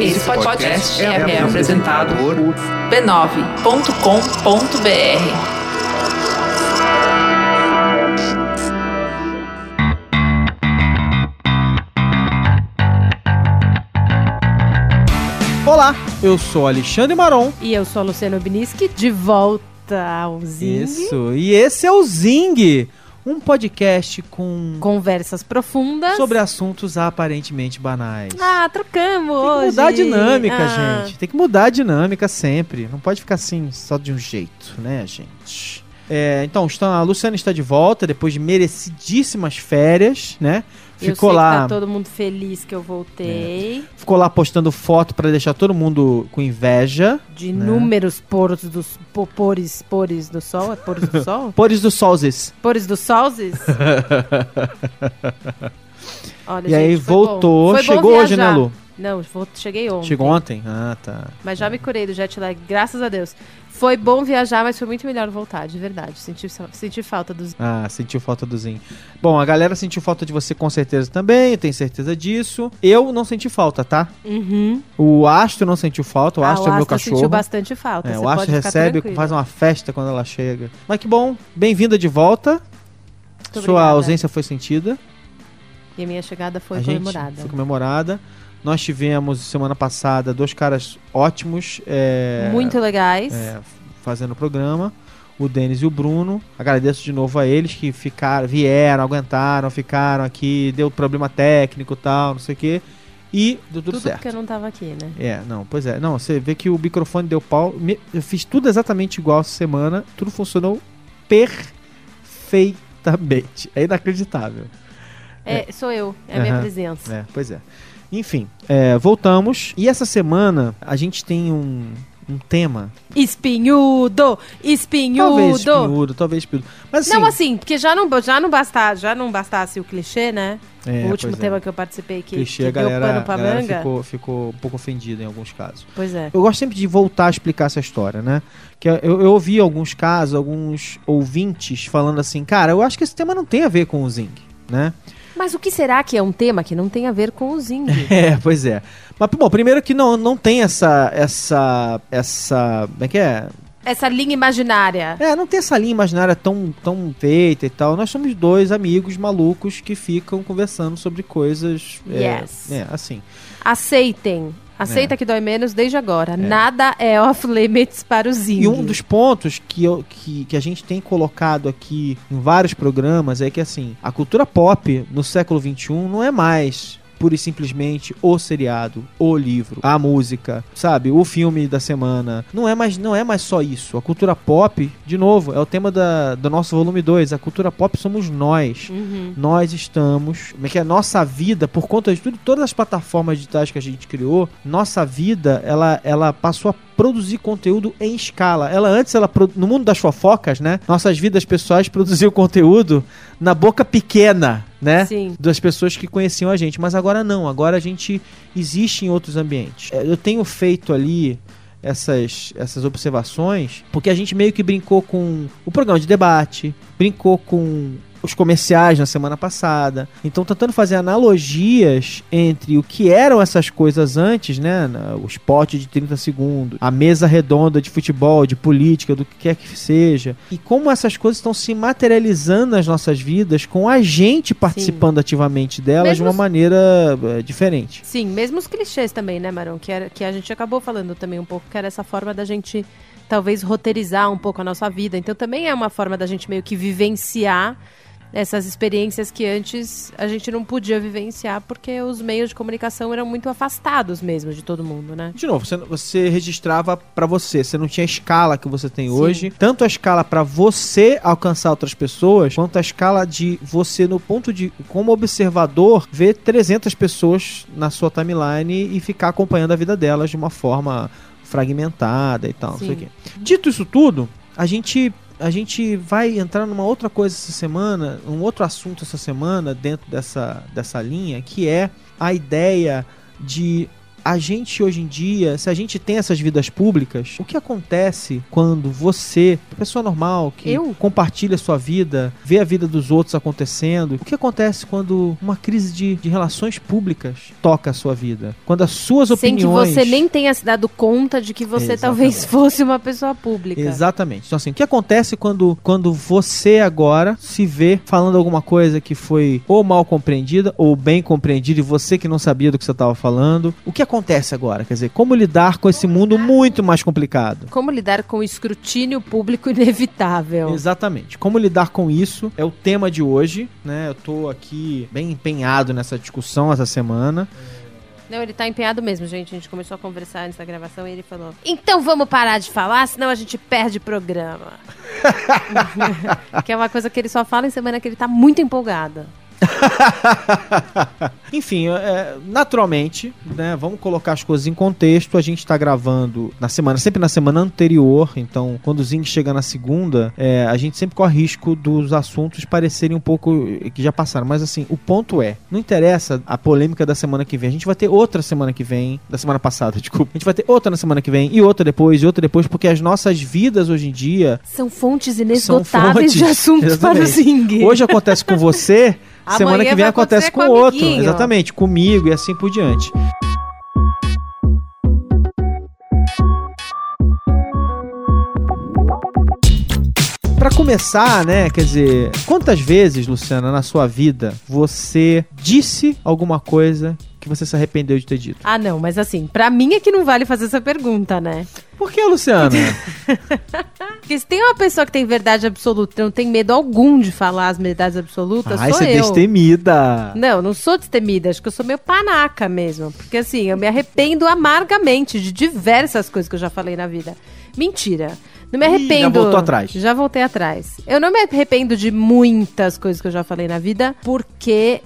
Esse podcast é, é apresentado por b9.com.br. Olá, eu sou Alexandre Maron. E eu sou a Luciana Obniski, de volta ao Zing. Isso, e esse é o Zing, um podcast com Conversas profundas. sobre assuntos aparentemente banais. Ah, trocamos Tem que hoje. mudar a dinâmica, Ah, gente. Tem que mudar a dinâmica sempre. Não pode ficar assim, só de um jeito, né, gente? É, então, a Luciana está de volta depois de merecidíssimas férias, né? Eu Ficou sei lá, que tá todo mundo feliz que eu voltei. ficou lá postando foto para deixar todo mundo com inveja. De Né? inúmeros poros dos po- pores, pores do sol. É pores do sol? Pores do Solzes. Pores do solzes? Olha, E aí gente, foi bom. voltou, Foi chegou hoje, né. Lu? Não, cheguei ontem. Chegou ontem? Ah, tá. Mas já me curei do jet lag, graças a Deus. Foi bom viajar, mas foi muito melhor voltar, de verdade. Senti, senti falta dos. Ah, sentiu falta do Zinho. Bom, a galera sentiu falta de você com certeza também, eu tenho certeza disso. Eu não senti falta, tá? Uhum. O Astro não sentiu falta, o Ah, Astro é meu cachorro. sentiu bastante falta. É, o Astro recebe, tranquilo. faz uma festa quando ela chega. Mas que bom, bem-vinda de volta. Muito Sua obrigada. ausência foi sentida. E a minha chegada foi a comemorada. foi comemorada. Nós tivemos semana passada dois caras ótimos. é, Muito legais. é, fazendo o programa. O Denis e o Bruno. Agradeço de novo a eles que ficaram, vieram, aguentaram, ficaram aqui, deu problema técnico e tal, não sei o quê. E deu tudo, tudo certo. porque eu não tava aqui, né? É, não, pois é. Não, você vê que o microfone deu pau. Me- Eu fiz tudo exatamente igual essa semana. Tudo funcionou perfeitamente. É inacreditável. É, sou eu, é a minha presença. É, pois é. Enfim, é, voltamos. E essa semana a gente tem um, um tema. Espinhudo! Espinhudo! Talvez espinhudo, talvez espinhudo. Mas assim, Não, assim, porque já não, já não, bastasse, já não bastasse o clichê, né? é, o último é. tema que eu participei que, clichê, que a galera, deu pano pra galera manga. ficou, ficou um pouco ofendida em alguns casos. Pois é. Eu gosto sempre de voltar a explicar essa história, né? Que eu, eu ouvi alguns casos, alguns ouvintes falando assim, cara, eu acho que esse tema não tem a ver com o Zing, né? Mas o que será que é um tema que não tem a ver com o Zing? É, pois é. Mas, bom, primeiro que não, não tem essa, essa, essa, como é que é? Essa linha imaginária. É, não tem essa linha imaginária tão, tão feita e tal. Nós somos dois amigos malucos que ficam conversando sobre coisas. é, Yes. É, assim. Aceitem. Aceita que dói menos desde agora. Nada é off limits para o Zing. E um dos pontos que, eu, que, que a gente tem colocado aqui em vários programas é que, assim, a cultura pop no século XXI não é mais pura e simplesmente o seriado, o livro, a música, sabe? O filme da semana. Não é mais, não é mais só isso. A cultura pop, de novo, é o tema da, do nosso volume 2. A cultura pop somos nós. Uhum. Nós estamos, como é que é nossa vida, por conta de tudo, todas as plataformas digitais que a gente criou, nossa vida, ela, ela passou a produzir conteúdo em escala. Ela antes, ela no mundo das fofocas, né? Nossas vidas pessoais produziam conteúdo na boca pequena, né? Sim. Das pessoas que conheciam a gente. Mas agora não, agora a gente existe em outros ambientes. É, Eu tenho feito ali essas, essas observações porque a gente meio que brincou com o programa de debate, brincou com os comerciais na semana passada. Então, tentando fazer analogias entre o que eram essas coisas antes, né? O spot de 30 segundos, a mesa redonda de futebol, de política, do que quer que seja. E como essas coisas estão se materializando nas nossas vidas com a gente participando ativamente delas de Mesmo uma os- maneira eh, diferente. Sim, mesmo os clichês também, né, Marão? Que, era, que a gente acabou falando também um pouco, que era essa forma da gente talvez roteirizar um pouco a nossa vida. Então também é uma forma da gente meio que vivenciar essas experiências que antes a gente não podia vivenciar porque os meios de comunicação eram muito afastados mesmo de todo mundo, né? De novo, você, você registrava pra você, você não tinha a escala que você tem Sim. hoje, tanto a escala pra você alcançar outras pessoas, quanto a escala de você no ponto de como observador ver 300 pessoas na sua timeline e ficar acompanhando a vida delas de uma forma fragmentada e tal, não sei o Sim. quê. Dito isso tudo, a gente a gente vai entrar numa outra coisa essa semana, um outro assunto essa semana dentro dessa, dessa linha, que é a ideia de a gente hoje em dia, se a gente tem essas vidas públicas, o que acontece quando você, pessoa normal, que Eu? compartilha a sua vida, vê a vida dos outros acontecendo, o que acontece quando uma crise de, de relações públicas toca a sua vida? Quando as suas Sem que opiniões. você nem tenha se dado conta de que você Exatamente. talvez fosse uma pessoa pública. Exatamente. Então, assim, o que acontece quando, quando você agora se vê falando alguma coisa que foi ou mal compreendida ou bem compreendida e você que não sabia do que você estava falando? O que acontece agora? Quer dizer, como lidar com esse mundo muito mais complicado? Como lidar com o escrutínio público inevitável? Exatamente. Como lidar com isso é o tema de hoje, né? Eu tô aqui bem empenhado nessa discussão essa semana. Não, ele tá empenhado mesmo, gente. A gente começou a conversar antes da gravação e ele falou: Então vamos parar de falar, senão a gente perde programa. que é uma coisa que ele só fala em semana que ele tá muito empolgado. Enfim, é, naturalmente, né, vamos colocar as coisas em contexto. A gente tá gravando na semana, sempre na semana anterior. Então, quando o Zing chega na segunda, é, a gente sempre corre risco dos assuntos parecerem um pouco que já passaram. Mas assim, o ponto é, não interessa a polêmica da semana que vem. A gente vai ter outra semana que vem, da semana passada, desculpa. A gente vai ter outra na semana que vem e outra depois e outra depois, porque as nossas vidas hoje em dia São fontes são inesgotáveis fontes. de assuntos para o Exatamente. Zing. Hoje acontece com você, semana Amanhã que vem acontece com com o outro. Exatamente, comigo e assim por diante. Pra começar, né, quer dizer, quantas vezes, Luciana, na sua vida você disse alguma coisa que você se arrependeu de ter dito? Ah, não, mas assim, pra mim é que não vale fazer essa pergunta, né? Por que, Luciana? Porque se tem uma pessoa que tem verdade absoluta, não tem medo algum de falar as verdades absolutas, Ai, sou você é destemida. Não, não sou destemida, acho que eu sou meio panaca mesmo. Porque assim, eu me arrependo amargamente de diversas coisas que eu já falei na vida. Mentira. Não me Ih, já arrependo. voltou atrás. Já voltei atrás. Eu não me arrependo de muitas coisas que eu já falei na vida, porque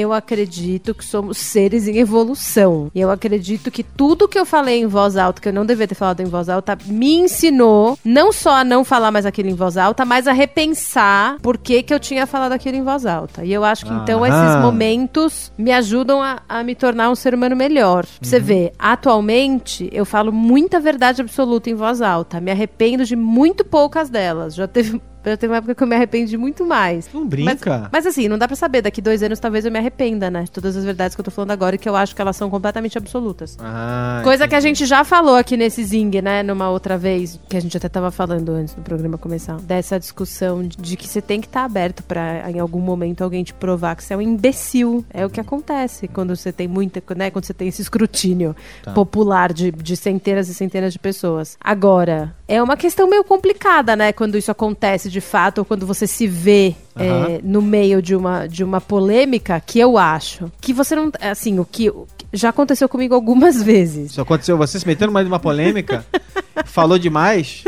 eu acredito que somos seres em evolução. E eu acredito que tudo que eu falei em voz alta, que eu não devia ter falado em voz alta, me ensinou não só a não falar mais aquilo em voz alta, mas a repensar por que, que eu tinha falado aquilo em voz alta. E eu acho que então Aham. esses momentos me ajudam a, a me tornar um ser humano melhor. Pra Você vê, atualmente eu falo muita verdade absoluta em voz alta. Me arrependo de muito poucas delas. Já teve. Já teve uma época que eu me arrependo de muito mais. Não brinca. Mas, mas assim, não dá pra saber. Daqui dois anos talvez eu me arrependa, né? De todas as verdades que eu tô falando agora e que eu acho que elas são completamente absolutas. Ah, Coisa que a gente já falou aqui nesse Zing, né? Numa outra vez, que a gente até tava falando antes do programa começar. Dessa discussão de, que você tem que estar aberto pra em algum momento alguém te provar que você é um imbecil. É o que acontece quando você tem muita, né? Quando você tem esse escrutínio Tá. popular de, de centenas e centenas de pessoas. Agora, é uma questão meio complicada, né? Quando isso acontece de fato, ou quando você se vê Aham. é, no meio de uma, de uma polêmica, que eu acho que você não. Assim, o que. o que Já aconteceu comigo algumas vezes. Isso aconteceu, você se metendo mais numa polêmica, falou demais.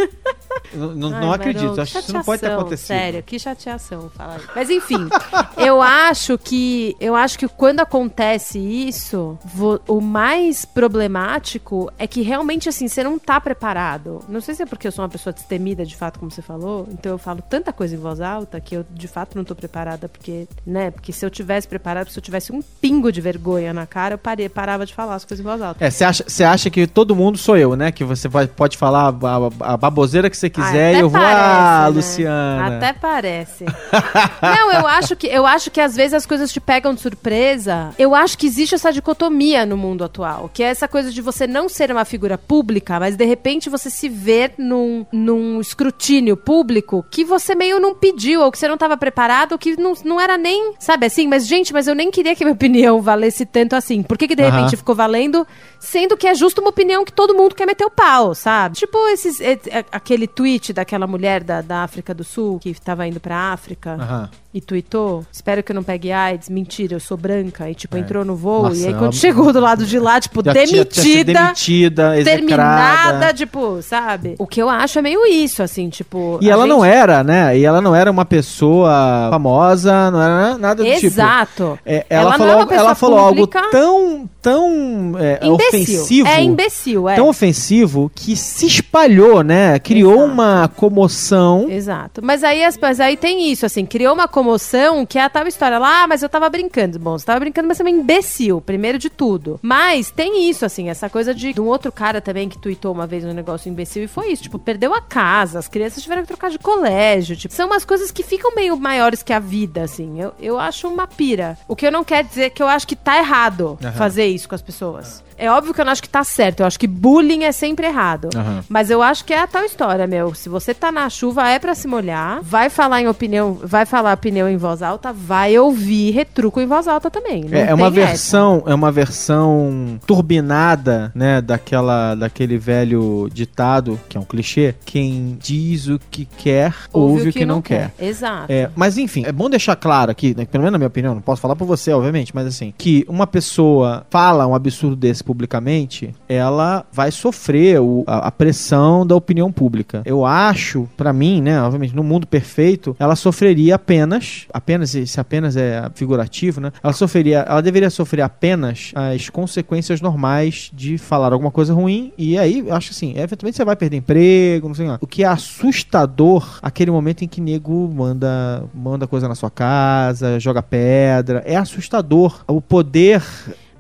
Não, não, Ai, não acredito, Marão, acho que isso não pode ter acontecido. Sério, que chateação falar isso. Mas enfim, eu acho que eu acho que quando acontece isso, vo- o mais problemático é que realmente assim, você não tá preparado. Não sei se é porque eu sou uma pessoa destemida, de fato, como você falou, então eu falo tanta coisa em voz alta que eu de fato não tô preparada, porque, né, porque se eu tivesse preparado, se eu tivesse um pingo de vergonha na cara, eu parei, parava de falar as coisas em voz alta. É, você acha, acha que todo mundo sou eu, né? Que você vai- pode falar a, a- a baboseira que você quiser até e eu vou. parece, ah, né? Luciana. Até parece. Não, eu acho que eu acho que às vezes as coisas te pegam de surpresa. Eu acho que existe essa dicotomia no mundo atual, que é essa coisa de você não ser uma figura pública, mas de repente você se ver num, num escrutínio público que você meio não pediu, ou que você não estava preparado, ou que não, não era nem, sabe assim, mas gente, mas eu nem queria que minha opinião valesse tanto assim. Por que, que de repente ficou valendo, sendo que é justo uma opinião que todo mundo quer meter o pau, sabe? Tipo esses, aquele tweet daquela mulher da, da África do Sul que tava indo pra África. E tweetou: Espero que eu não pegue AIDS, mentira, eu sou branca. E tipo, É. entrou no voo. Nossa, e aí ela- quando chegou do lado de lá, tipo, Já tinha- tinha sido demitida. demitida, Terminada, tipo, sabe? O que eu acho é meio isso, assim, tipo. E ela não gente- era, né? E ela não era uma pessoa famosa, não era nada do tipo. Exato. É, ela, Ela não falou, é ela falou algo tão, tão é, Imbecil. ofensivo. É imbecil, é. Tão ofensivo que se espalhou, né? Criou Exato. uma comoção. Exato. Mas aí, as- mas aí tem isso, assim, criou uma comoção que é a tal história lá, ah, mas eu tava brincando. Bom, você tava brincando, mas você é um imbecil, primeiro de tudo. Mas tem isso, assim, essa coisa de, de um outro cara também que tweetou uma vez um negócio imbecil e foi isso, tipo, perdeu a casa, as crianças tiveram que trocar de colégio, tipo, são umas coisas que ficam meio maiores que a vida, assim. Eu, eu acho uma pira. O que eu não quero dizer é que eu acho que tá errado Aham. fazer isso com as pessoas. É óbvio que eu não acho que tá certo. Eu acho que bullying é sempre errado. Aham. Mas eu acho que é a tal história, meu. Se você tá na chuva, é pra se molhar. Vai falar em opinião, vai falar opinião em voz alta, vai ouvir retruco em voz alta também. Não É, é uma essa. versão, é uma versão turbinada, né, daquela daquele velho ditado, que é um clichê, quem diz o que quer, ouve, o que, não quer. Exato. É, mas enfim, é bom deixar claro aqui, né, pelo menos na minha opinião, não posso falar por você, obviamente, mas assim, que uma pessoa fala um absurdo desse publicamente, ela vai sofrer o- a, a pressão da opinião pública. Eu acho, pra mim, né, obviamente, no mundo perfeito, ela sofreria apenas, apenas, se apenas é figurativo, né, ela sofreria, ela deveria sofrer apenas as consequências normais de falar alguma coisa ruim, e aí, acho assim, eventualmente você vai perder emprego, não sei lá. O que é assustador, aquele momento em que nego manda, manda coisa na sua casa, joga pedra, é assustador o poder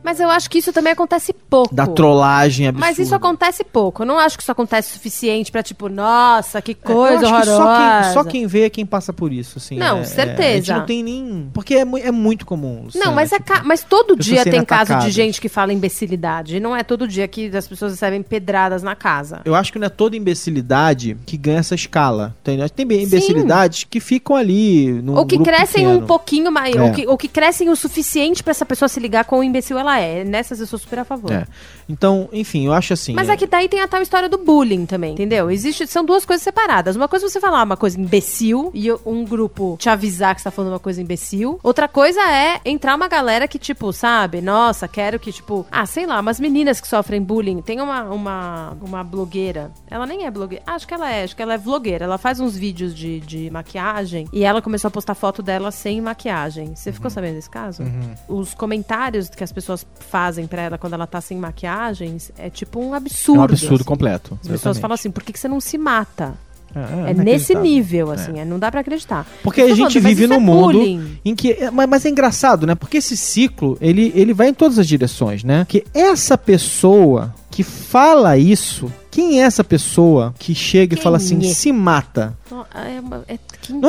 Mas eu acho que isso também acontece pouco. da trollagem absurda. Mas isso acontece pouco. Eu não acho que isso acontece o suficiente pra, tipo, nossa, que É, coisa acho que horrorosa. só quem, só quem vê é quem passa por isso, assim. Não, é- é- certeza. a gente não tem nem... Porque é, é muito comum. Não, Luciana, mas, é tipo, mas todo dia tem caso de gente que fala imbecilidade. E não é todo dia que as pessoas recebem pedradas na casa. Eu acho que não é toda imbecilidade que ganha essa escala. Tem, tem imbecilidades que ficam ali no Ou que crescem um pouquinho mais. É. Ou, que, ou que crescem o suficiente pra essa pessoa se ligar com o imbecil ela é. Nessas eu sou super a favor. É. Então, enfim, eu acho assim. Mas é- é que daí tem a tal história do bullying também, entendeu? Existe, são duas coisas separadas. Uma coisa é você falar uma coisa imbecil e um grupo te avisar que você tá falando uma coisa imbecil. Outra coisa é entrar uma galera que, tipo, sabe, nossa, quero que, tipo, ah, sei lá, umas meninas que sofrem bullying. Tem uma, uma, uma blogueira. Ela nem é blogueira. Ah, acho que ela é, acho que ela é vlogueira. Ela faz uns vídeos de, de maquiagem e ela começou a postar foto dela sem maquiagem. Você Uhum. ficou sabendo desse caso? Os comentários que as pessoas fazem pra ela quando ela tá sem maquiagens é tipo um é absurdo. um absurdo assim. completo. As pessoas falam assim, por que, que você não se mata? É, É, é nesse nível, assim, é, não dá pra acreditar. Porque a gente falando, vive num é mundo bullying. em que. é, Mas, mas é engraçado, né? Porque esse ciclo, ele, ele vai em todas as direções, né? Que essa pessoa que fala isso, quem é essa pessoa que chega e Quem fala assim, é? se mata? Não, é é-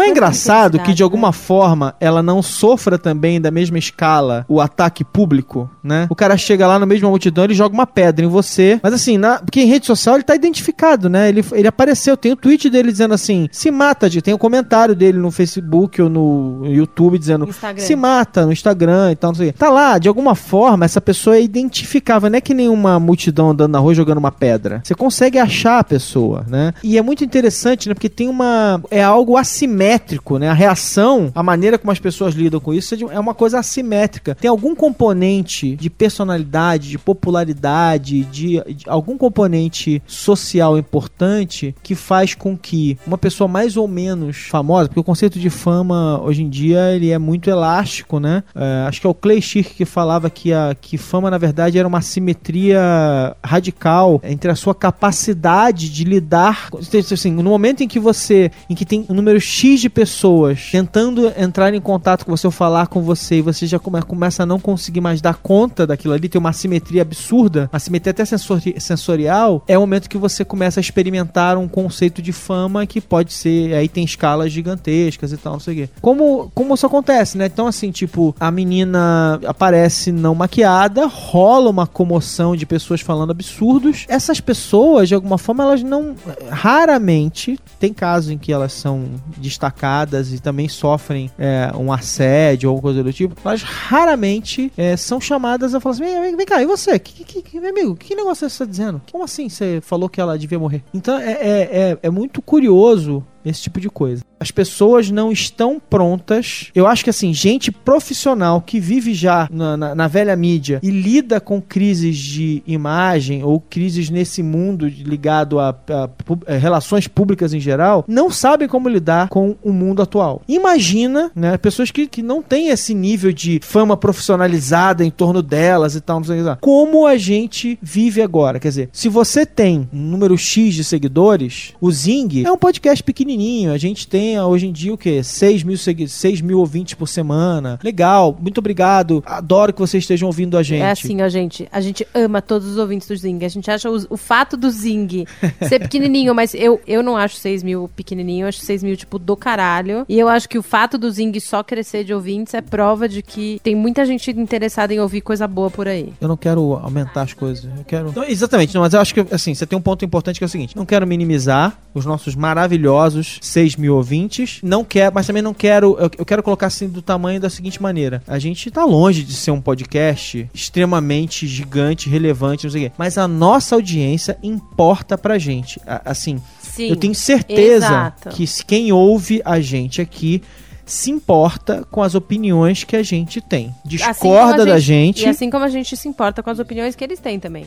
é engraçado que de alguma né? forma ela não sofra também da mesma escala o ataque público, né? O cara chega lá de uma multidão, ele joga uma pedra em você. Mas assim, na- porque em rede social ele tá identificado, né? Ele, ele apareceu, tem o tweet dele dizendo assim: se mata, tem o comentário dele no Facebook ou no YouTube dizendo Instagram. se mata no Instagram e tal, não sei. Tá lá, de alguma forma, essa pessoa é identificável, não é que nem uma multidão andando na rua jogando uma pedra. Você consegue achar a pessoa, né? E é muito interessante, né? Porque tem uma. É algo assimétrico, né? A reação, a maneira como as pessoas lidam com isso é uma coisa assimétrica. Tem algum componente de personalidade, de popularidade, de, de algum componente social importante que faz com que uma pessoa mais ou menos famosa, porque o conceito de fama hoje em dia ele é muito elástico, né? É, acho que é o Clay Shirk que falava que a que fama na verdade era uma simetria radical entre a sua capacidade de lidar, com- assim, no momento em que você, em que tem um número X de pessoas tentando entrar em contato com você ou falar com você e você já come- começa a não conseguir mais dar conta daquilo ali, tem uma simetria absurda, uma simetria até sensori- sensorial, é o momento que você começa a experimentar um conceito de fama que pode ser, aí tem escalas gigantescas e tal, não sei o quê. Como, como isso acontece, né? Então, assim, tipo, a menina aparece não maquiada, rola uma comoção de pessoas falando absurdos. Essas pessoas, de alguma forma, elas não. Raramente, tem casos em que elas são destacadas e também sofrem é, um assédio ou coisa do tipo, mas raramente é, são chamadas a falar assim: vem, vem, cá, e você? Que, que, que- meu amigo, que negócio é você tá dizendo? Como assim você falou que ela devia morrer? Então é, é, é, é muito curioso esse tipo de coisa. As pessoas não estão prontas. Eu acho que assim, gente profissional que vive já na, na- na velha mídia e lida com crises de imagem ou crises nesse mundo ligado a, a pu- eh, relações públicas em geral, não sabem como lidar com o mundo atual. Imagina, né, pessoas que, que não têm esse nível de fama profissionalizada em torno delas e tal, não sei o que. Como a gente vive agora? Quer dizer, se você tem um número X de seguidores, o Zing é um podcast pequenininho pequenininho. A gente tem hoje em dia o quê? 6 mil, segui- 6 mil ouvintes por semana. Legal, muito obrigado. Adoro que vocês estejam ouvindo a gente. É assim, ó, gente. A gente ama todos os ouvintes do Zing. A gente acha os- o fato do Zing ser pequenininho, mas eu, eu não acho 6 mil pequenininho, eu acho 6 mil, tipo, do caralho. E eu acho que o fato do Zing só crescer de ouvintes é prova de que tem muita gente interessada em ouvir coisa boa por aí. Eu não quero aumentar as coisas. Eu quero. Não, exatamente, não, mas eu acho que assim, você tem um ponto importante que é o seguinte: não quero minimizar os nossos maravilhosos 6 mil ouvintes. Não quero, mas também não quero. Eu, eu quero colocar assim do tamanho da seguinte maneira: a gente tá longe de ser um podcast extremamente gigante, relevante, não sei o quê. Mas a nossa audiência importa pra gente. A- Assim, Sim. eu tenho certeza exato. que quem ouve a gente aqui se importa com as opiniões que a gente tem. Assim Discorda da gente. E assim como a gente se importa com as opiniões que eles têm também.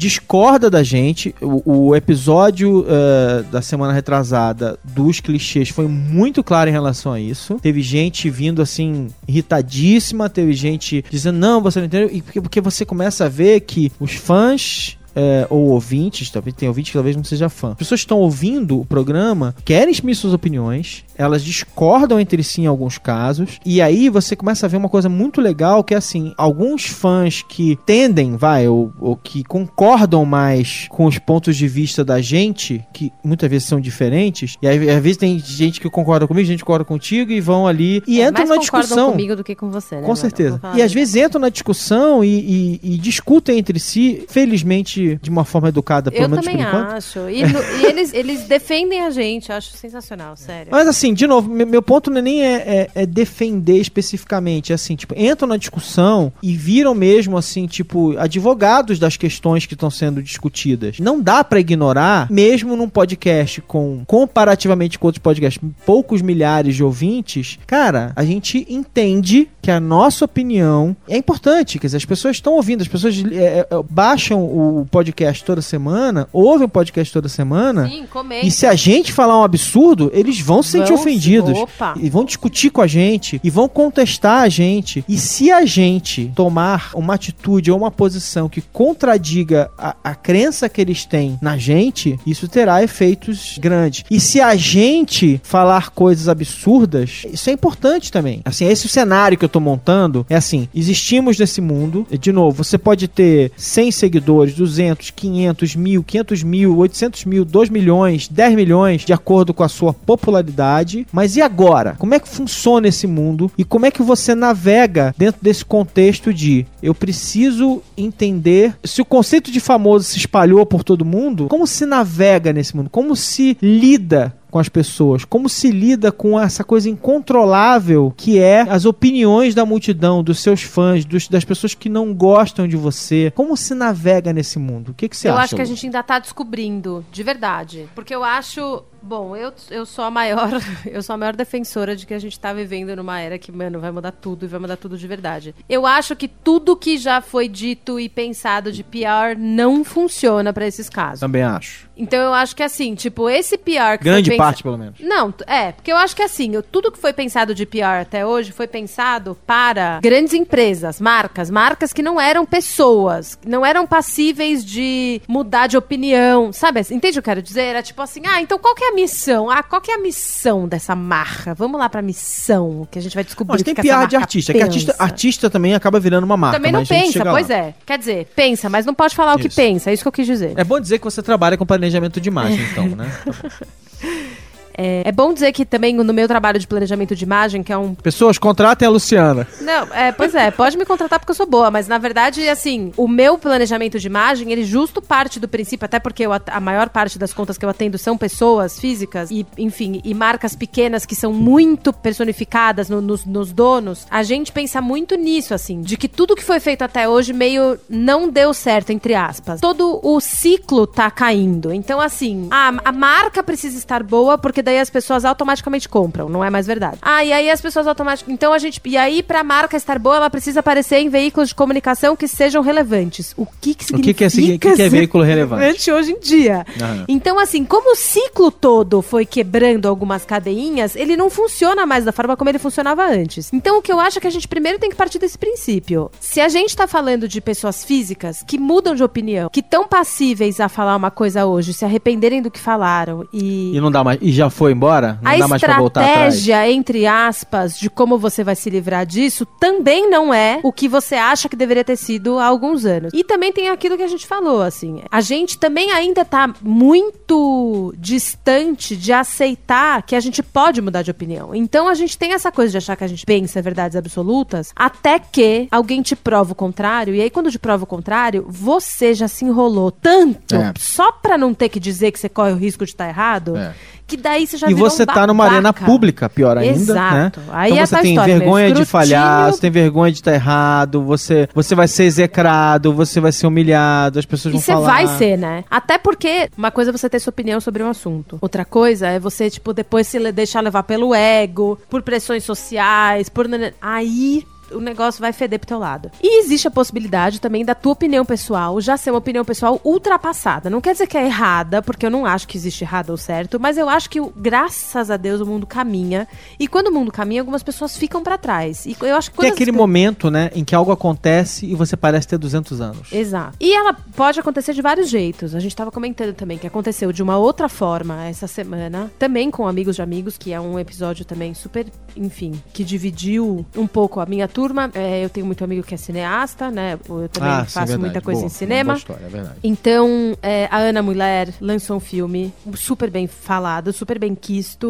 Discorda da gente. O, o episódio eh, da semana retrasada dos clichês foi muito claro em relação a isso. Teve gente vindo assim, irritadíssima, teve gente dizendo, não, você não entendeu. E porque, porque você começa a ver que os fãs. Eh, ou ouvintes, talvez tem ouvinte que talvez não seja fã. As pessoas que estão ouvindo o programa, querem exprimir suas opiniões, elas discordam entre si em alguns casos, e aí você começa a ver uma coisa muito legal que é assim, alguns fãs que tendem, vai, ou, ou que concordam mais com os pontos de vista da gente, que muitas vezes são diferentes, e aí, às vezes tem gente que concorda comigo, gente que concorda contigo, e vão ali e É, entram na discussão. comigo do que com você, né? Com certeza. E às vezes entram na discussão e, e- e discutem entre si, felizmente de uma forma educada, pelo Eu menos também por enquanto. acho. E, no- e eles, eles defendem a gente, eu acho sensacional, sério. Mas assim, de novo, me- meu ponto não é nem é, é- é defender especificamente, é assim, tipo, entram na discussão e viram mesmo, assim, tipo, advogados das questões que estão sendo discutidas. Não dá pra ignorar, mesmo num podcast com, comparativamente com outros podcasts, poucos milhares de ouvintes, cara, a gente entende que a nossa opinião é importante, quer dizer, as pessoas estão ouvindo, as pessoas é, é, baixam o podcast toda semana, ouvem o podcast toda semana, Sim, comenta. e se a gente falar um absurdo, eles vão se sentir Vão ofendidos. Opa. E vão discutir com a gente. E vão contestar a gente. E se a gente tomar uma atitude ou uma posição que contradiga a, a crença que eles têm na gente, isso terá efeitos grandes. E se a gente falar coisas absurdas, isso é importante também. Assim, esse cenário que eu tô montando é assim: existimos nesse mundo. De novo, você pode ter 100 seguidores, 200, 500 mil, 500 mil, 800 mil, 2 milhões, 10 milhões, de acordo com a sua popularidade. Mas e agora? Como é que funciona esse mundo? E como é que você navega dentro desse contexto de eu preciso entender se o conceito de famoso se espalhou por todo mundo? Como se navega nesse mundo? Como se lida com as pessoas? Como se lida com essa coisa incontrolável que é as opiniões da multidão, dos seus fãs, dos- das pessoas que não gostam de você? Como se navega nesse mundo? O que, que você eu acha? acho que a gente ainda tá descobrindo, de verdade. Porque eu acho. Bom, eu, eu sou a maior. Eu sou a maior defensora de que a gente tá vivendo numa era que, mano, vai mudar tudo e vai mudar tudo de verdade. Eu acho que tudo que já foi dito e pensado de PR não funciona pra esses casos. Também acho. Então eu acho que assim, tipo, esse PR que Grande pensa- parte, pelo menos. Não, é, porque eu acho que assim, eu- tudo que foi pensado de PR até hoje foi pensado para grandes empresas, marcas, marcas que não eram pessoas, não eram passíveis de mudar de opinião, sabe? Entende o que eu quero dizer? Era tipo assim, ah, então qual que é a missão? Ah, qual que é a missão dessa marca? Vamos lá pra missão, que a gente vai descobrir Mas tem que, que essa PR de marca artista, que pensa. artista, artista também acaba virando uma marca. Também não mas a gente pensa, pois lá. é. Quer dizer, pensa, mas não pode falar o que Isso. pensa, é isso que eu quis dizer. É bom dizer que você trabalha com planejamento de imagem, então, né? É, é bom dizer que também no meu trabalho de planejamento de imagem, que é um Pessoas, contratem a Luciana. Não, é, pois é, pode me contratar porque eu sou boa, mas na verdade, assim, o meu planejamento de imagem, ele justo parte do princípio, até porque eu a maior parte das contas que eu atendo são pessoas físicas e, enfim, e marcas pequenas que são muito personificadas no- nos, nos donos, a gente pensa muito nisso, assim, de que tudo que foi feito até hoje meio não deu certo, entre aspas. Todo o ciclo tá caindo. Então, assim, a, a marca precisa estar boa porque daí as pessoas automaticamente compram, não é mais verdade. Ah, e aí as pessoas automaticamente. Então a gente. E aí, pra marca estar boa, ela precisa aparecer em veículos de comunicação que sejam relevantes. O que que O significa? que, que é, o que, que é veículo relevante? hoje em dia. Aham. Então, assim, como o ciclo todo foi quebrando algumas cadeinhas, ele não funciona mais da forma como ele funcionava antes. Então, o que eu acho é que a gente primeiro tem que partir desse princípio. Se a gente tá falando de pessoas físicas que mudam de opinião, que estão passíveis a falar uma coisa hoje, se arrependerem do que falaram e. E não dá mais. E já foi embora? Não a dá mais pra voltar atrás? estratégia, entre aspas, de como você vai se livrar disso também não é o que você acha que deveria ter sido há alguns anos. E também tem aquilo que a gente falou, assim. A gente também ainda tá muito distante de aceitar que a gente pode mudar de opinião. Então a gente tem essa coisa de achar que a gente pensa verdades absolutas até que alguém te prova o contrário. E aí, quando te prova o contrário, você já se enrolou tanto É. só pra não ter que dizer que você corre o risco de estar errado. É. Que daí você já E virou você um tá numa arena pública, pior ainda, Exato. né? Aí então é você tem história, vergonha de falhar, você tem vergonha de estar errado, você, você vai ser execrado, você vai ser humilhado, as pessoas E vão você falar. vai ser, né? Até porque uma coisa é você ter sua opinião sobre um assunto. Outra coisa é você, tipo, depois se deixar levar pelo ego, por pressões sociais, por. Aí o negócio vai feder pro teu lado. E existe a possibilidade também da tua opinião pessoal já ser uma opinião pessoal ultrapassada. Não quer dizer que é errada, porque eu não acho que existe errado ou certo, mas eu acho que, graças a Deus, o mundo caminha. E quando o mundo caminha, algumas pessoas ficam pra trás. E eu acho que Tem aquele momento, né, em que algo acontece e você parece ter 200 anos. Exato. E ela pode acontecer de vários jeitos. A gente tava comentando também que aconteceu de uma outra forma essa semana, também com amigos de amigos, que é um episódio também super, enfim, que dividiu um pouco a minha turma. É, eu tenho muito amigo que é cineasta, né? Eu também Ah, sim, faço verdade. muita coisa Boa, em cinema. história, é verdade. Então, é, a Ana Mulher lançou um filme super bem falado, super bem quisto,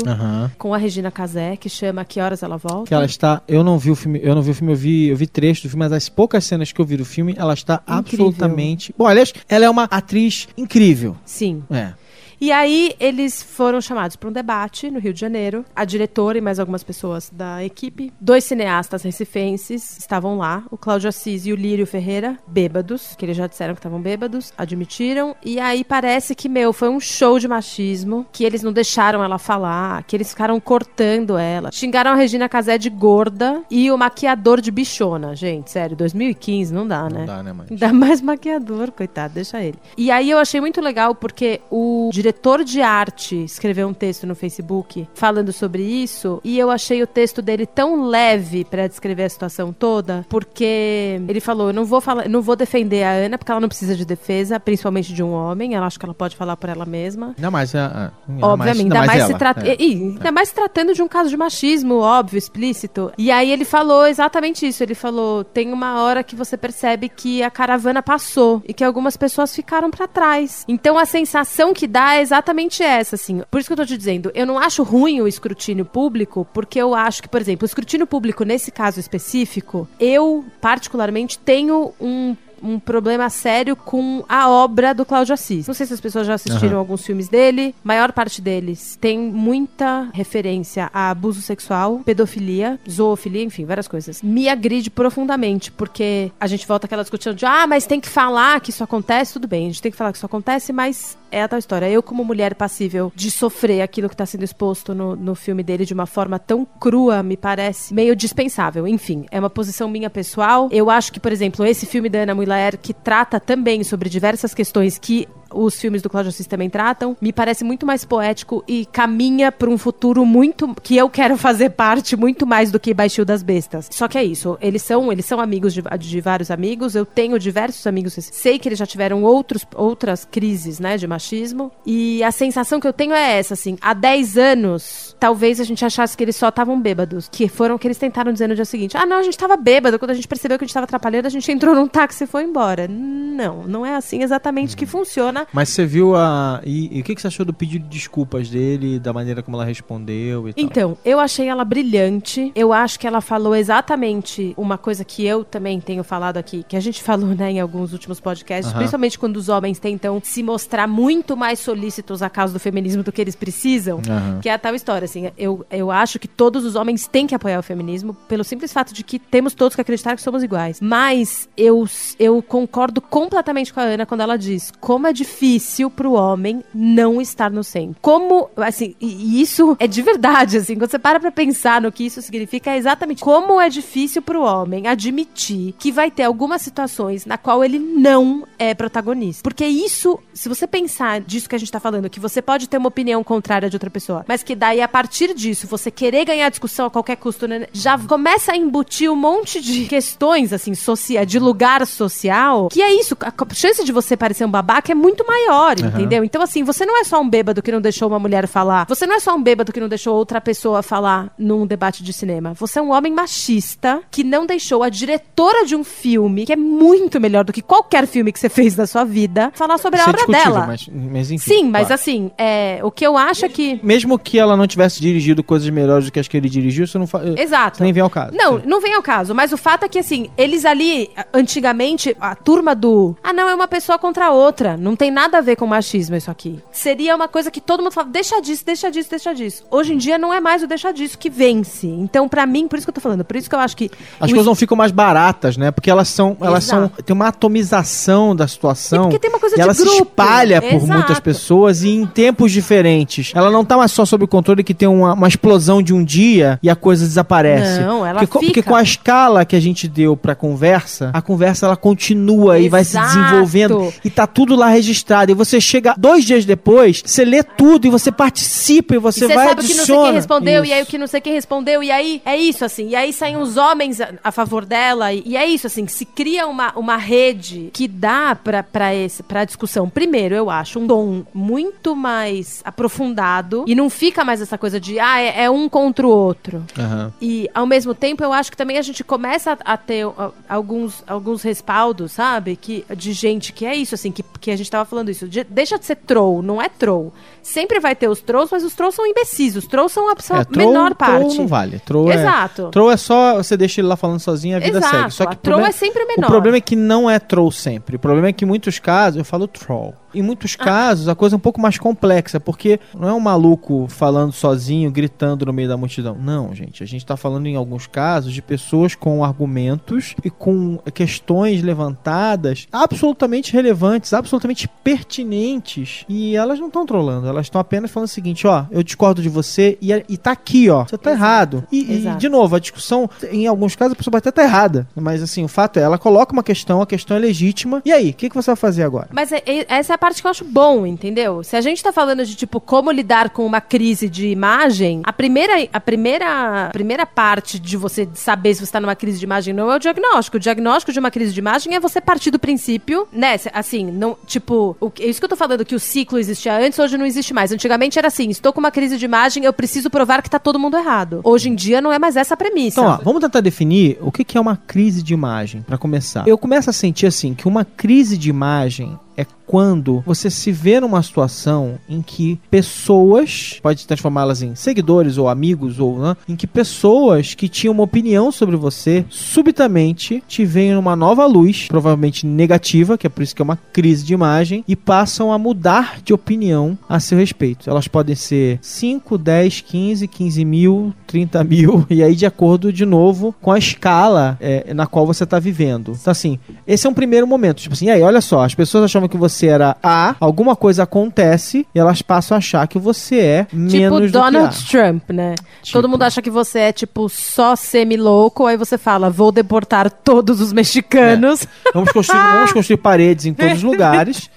com a Regina Casé, que chama Que Horas Ela Volta. Que ela está. Eu não vi o filme, eu não vi o filme, eu vi, eu vi trecho do filme, mas as poucas cenas que eu vi do filme, ela está Incrível. absolutamente. Bom, aliás, ela é uma atriz incrível. Sim. É. E aí eles foram chamados para um debate no Rio de Janeiro. A diretora e mais algumas pessoas da equipe. Dois cineastas recifenses estavam lá. O Cláudio Assis e o Lírio Ferreira, bêbados. Que eles já disseram que estavam bêbados. Admitiram. E aí parece que, meu, foi um show de machismo. Que eles não deixaram ela falar. Que eles ficaram cortando ela. Xingaram a Regina Casé de gorda. E o maquiador de bichona. Gente, sério, 2015 não dá, né? Não dá, né, mãe? Ainda mais maquiador, coitado, deixa ele. E aí eu achei muito legal porque o diretor de arte escreveu um texto no Facebook falando sobre isso e eu achei o texto dele tão leve pra descrever a situação toda, porque ele falou, eu não vou falar, não vou defender a Ana porque ela não precisa de defesa, principalmente de um homem, ela acha que ela pode falar por ela mesma. Ainda mais, é, é, ainda Obviamente, ainda mais, se ela, trata... é. ainda mais se tratando de um caso de machismo, óbvio, explícito. E aí ele falou exatamente isso. Ele falou: tem uma hora que você percebe que a caravana passou e que algumas pessoas ficaram pra trás. Então a sensação que dá é exatamente essa, assim. Por isso que eu tô te dizendo, eu não acho ruim o escrutínio público, porque eu acho que, por exemplo, o escrutínio público nesse caso específico, eu particularmente tenho um um problema sério com a obra do Cláudio Assis. Não sei se as pessoas já assistiram Aham. alguns filmes dele. Maior parte deles tem muita referência a abuso sexual, pedofilia, zoofilia, enfim, várias coisas. Me agride profundamente, porque a gente volta àquela discussão de ah, mas tem que falar que isso acontece, tudo bem, a gente tem que falar que isso acontece, mas é a tal história. Eu, como mulher passível de sofrer aquilo que está sendo exposto no, no filme dele de uma forma tão crua, me parece meio dispensável. Enfim, é uma posição minha pessoal. Eu acho que, por exemplo, esse filme da Ana Mulher, que trata também sobre diversas questões que os filmes do Cláudio Assis também tratam, me parece muito mais poético e caminha para um futuro muito que eu quero fazer parte muito mais do que Baixio das Bestas. Só que é isso, eles são, eles são amigos de, de vários amigos, eu tenho diversos amigos, sei que eles já tiveram outros, outras crises, né, de machismo, e a sensação que eu tenho é essa, assim, há 10 anos, talvez a gente achasse que eles só estavam bêbados, que foram o que eles tentaram dizer no dia seguinte, ah, não, a gente tava bêbado, quando a gente percebeu que a gente tava atrapalhando, a gente entrou num táxi e foi embora. Não, não é assim exatamente que funciona, Mas você viu a. E, e o que, que você achou do pedido de desculpas dele, da maneira como ela respondeu e tal? Então, eu achei ela brilhante. Eu acho que ela falou exatamente uma coisa que eu também tenho falado aqui, que a gente falou, né, em alguns últimos podcasts, Aham. principalmente quando os homens tentam se mostrar muito mais solícitos à causa do feminismo do que eles precisam. Que é a tal história, assim, eu, eu acho que todos os homens têm que apoiar o feminismo pelo simples fato de que temos todos que acreditar que somos iguais. Mas eu, eu concordo completamente com a Ana quando ela diz como é difícil pro homem não estar no centro. Como, assim, e, isso é de verdade, assim, quando você para pra pensar no que isso significa, é exatamente como é difícil pro homem admitir que vai ter algumas situações na qual ele não é protagonista. Porque isso, se você pensar disso que a gente tá falando, que você pode ter uma opinião contrária de outra pessoa, mas que daí a partir disso você querer ganhar discussão a qualquer custo, né, já começa a embutir um monte de questões, assim, de lugar social, que é isso, a chance de você parecer um babaca é muito muito maior, entendeu? Então, assim, você não é só um bêbado que não deixou uma mulher falar. Você não é só um bêbado que não deixou outra pessoa falar num debate de cinema. Você é um homem machista que não deixou a diretora de um filme, que é muito melhor do que qualquer filme que você fez na sua vida, falar sobre a Isso é obra dela. Mas, mas enfim. Sim, mas claro. assim, é, o que eu acho é que. Mesmo que ela não tivesse dirigido coisas melhores do que as que ele dirigiu, isso não fa... Exato. isso nem vem ao caso. Não, Sim. não vem ao caso. Mas o fato é que, assim, eles ali, antigamente, a turma do. Ah, não, é uma pessoa contra a outra. Não tem nada a ver com machismo isso aqui. Seria uma coisa que todo mundo fala, deixa disso, deixa disso, deixa disso. Hoje em dia não é mais o deixa disso que vence. Então, pra mim, por isso que eu tô falando, por isso que eu acho que. As o coisas não ficam mais baratas, né? Porque elas são. Elas são. Exato. Tem uma atomização da situação. E porque tem uma coisa e de ela se grupo. espalha por Exato. muitas pessoas e em tempos diferentes. Ela não tá mais só sob controle que tem uma, uma explosão de um dia e a coisa desaparece. Não, ela porque, co- porque fica. com a escala que a gente deu pra conversa, a conversa ela continua e vai se Exato. desenvolvendo e tá tudo lá registrado. E você chega dois dias depois, você lê tudo e você participa e você E você vai sabe o que não sei quem respondeu, e aí o Isso. que não sei quem respondeu, e aí é isso, assim. E aí saem os homens a, a favor dela, e, e é isso, assim, que se cria uma, uma rede que dá pra, pra, esse, pra discussão. Primeiro, eu acho, um tom muito mais aprofundado, e não fica mais essa coisa de, ah, é, é um contra o outro. Aham. E, ao mesmo tempo, eu acho que também a gente começa a, a ter ó, alguns, alguns respaldos, sabe? Que, de gente que é isso, assim, que, que a gente tava falando isso. de- deixa de ser troll, não é troll. Sempre vai ter os trolls, mas os trolls são imbecis. Os trolls são a, É, troll- menor parte. Troll não vale. Troll Exato. É, troll é só você deixa ele lá falando sozinho, a vida Exato. segue. Só que a troll problema, é sempre menor. O problema é que não é troll sempre. O problema é que em muitos casos, eu falo troll. Em muitos Ah. casos, a coisa é um pouco mais complexa, porque não é um maluco falando sozinho, gritando no meio da multidão. Não, gente. A gente tá falando em alguns casos de pessoas com argumentos e com questões levantadas absolutamente relevantes, absolutamente pertinentes. E elas não estão trollando, elas estão apenas falando o seguinte: ó, eu discordo de você e, e tá aqui, ó. Você tá Exato. errado. E, e, de novo, a discussão, em alguns casos, a pessoa pode até estar errada. Mas assim, o fato é, ela coloca uma questão, a questão é legítima. E aí, o que, que você vai fazer agora? Mas é- é- essa é a parte que eu acho bom, entendeu? Se a gente tá falando de, tipo, como lidar com uma crise de imagem, a primeira, a primeira, a primeira parte de você saber se você tá numa crise de imagem não é o diagnóstico. O diagnóstico de uma crise de imagem é você partir do princípio, né? Assim, não, tipo, o, é isso que eu tô falando, que o ciclo existia antes, hoje não existe mais. Antigamente era assim, estou com uma crise de imagem, eu preciso provar que tá todo mundo errado. Hoje em dia não é mais essa a premissa. Então, ó, vamos tentar definir o que, é uma crise de imagem, pra começar. Eu começo a sentir assim que uma crise de imagem é quando você se vê numa situação em que pessoas, pode transformá-las em seguidores ou amigos ou né, em que pessoas que tinham uma opinião sobre você subitamente te veem numa nova luz, provavelmente negativa, que é por isso que é uma crise de imagem e passam a mudar de opinião a seu respeito. Elas podem ser 5, 10, 15, 15 mil, 30 mil, e aí de acordo de novo com a escala é, na qual você está vivendo. Então, assim, esse é um primeiro momento. Tipo assim, aí, olha só, as pessoas achavam que você era A, alguma coisa acontece e elas passam a achar que você é menos Tipo do Donald que Trump, né? Tipo. Todo mundo acha que você é, tipo, só semi-louco, aí você fala, vou deportar todos os mexicanos, A. Vamos construir, vamos construir paredes em todos os lugares.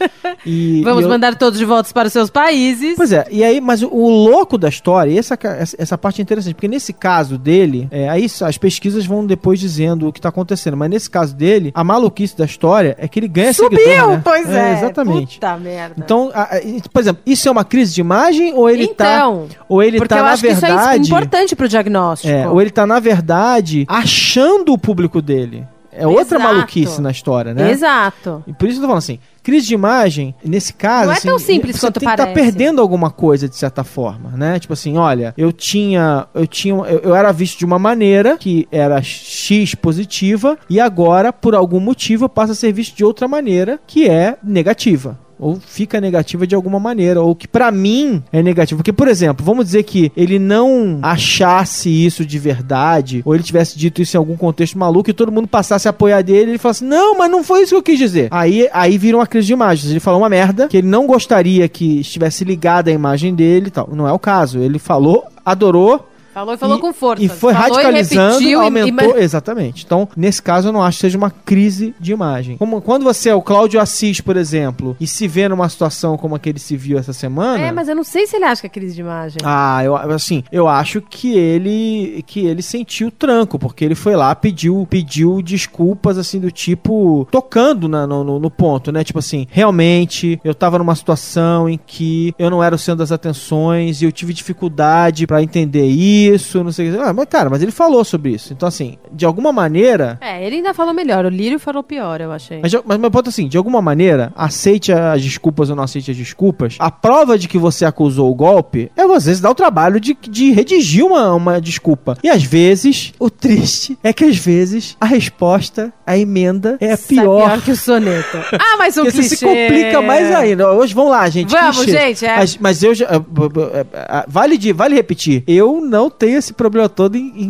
E, vamos e eu- mandar todos de volta para os seus países. Pois é, e aí, mas o, o louco da história, e essa, essa, essa parte é interessante, porque nesse caso dele, é, aí as pesquisas vão depois dizendo o que tá acontecendo, mas nesse caso dele, a maluquice da história é que ele ganha Subiu, seguidor, né? pois é. Exatamente. Puta merda. Então, a- a- por exemplo, isso é uma crise de imagem ou ele tá então, ou ele tá eu na acho que isso é verdade, importante pro diagnóstico. é, ou ele tá na verdade achando o público dele. É outra Exato. maluquice na história, né? Exato. E por isso eu tô falando assim, crise de imagem, nesse caso, Não é assim, tão simples você quanto tem que estar parece. perdendo alguma coisa de certa forma, né? Tipo assim, olha, eu tinha, eu tinha, eu, eu era visto de uma maneira que era X positiva e agora, por algum motivo, eu passo a ser visto de outra maneira que é negativa. Ou fica negativa de alguma maneira, ou que pra mim é negativo. Porque, por exemplo, vamos dizer que ele não achasse isso de verdade, ou ele tivesse dito isso em algum contexto maluco e todo mundo passasse a apoiar dele, ele falasse: Não, mas não foi isso que eu quis dizer. Aí, aí vira uma crise de imagens. Ele falou uma merda que ele não gostaria que estivesse ligada à imagem dele e tal. Não é o caso. Ele falou, adorou. Falou e falou E- com força. E foi Falou radicalizando, repetiu e- aumentou. e- Exatamente. Então, nesse caso, eu não acho que seja uma crise de imagem. Como quando você é o Cláudio Assis, por exemplo, e se vê numa situação como a que ele se viu essa semana. É, mas eu não sei se ele acha que é crise de imagem. Ah, eu assim, eu acho que ele que ele sentiu tranco, porque ele foi lá, pediu, pediu desculpas assim do tipo tocando na- no, no- no ponto, né? Tipo assim, realmente eu tava numa situação em que eu não era o centro das atenções e eu tive dificuldade pra entender isso, não sei o que. Ah, mas cara, mas ele falou sobre isso. Então assim, de alguma maneira, É, ele ainda falou melhor. O Lírio falou pior, eu achei. mas, mas, mas ponto assim, de alguma maneira, aceite as desculpas ou não aceite as desculpas. A prova de que você acusou o golpe é você se dar o trabalho de, de redigir uma, uma desculpa. E às vezes, o triste é que às vezes a resposta, a emenda, é Sai pior. pior que o soneto. Ah, mas um Porque você clichê. se complica mais ainda. Hoje, vamos lá, gente. Vamos, clichê. gente, é. Mas, mas eu já. b- b- ah, Vale, de, vale repetir. Eu não tenho esse problema todo em, em-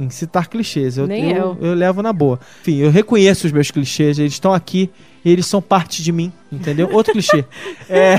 em- em citar clichês. Eu, Nem eu. eu levo na boa. Enfim, eu reconheço os meus clichês, eles estão aqui. Eles são parte de mim, entendeu? Outro clichê. É.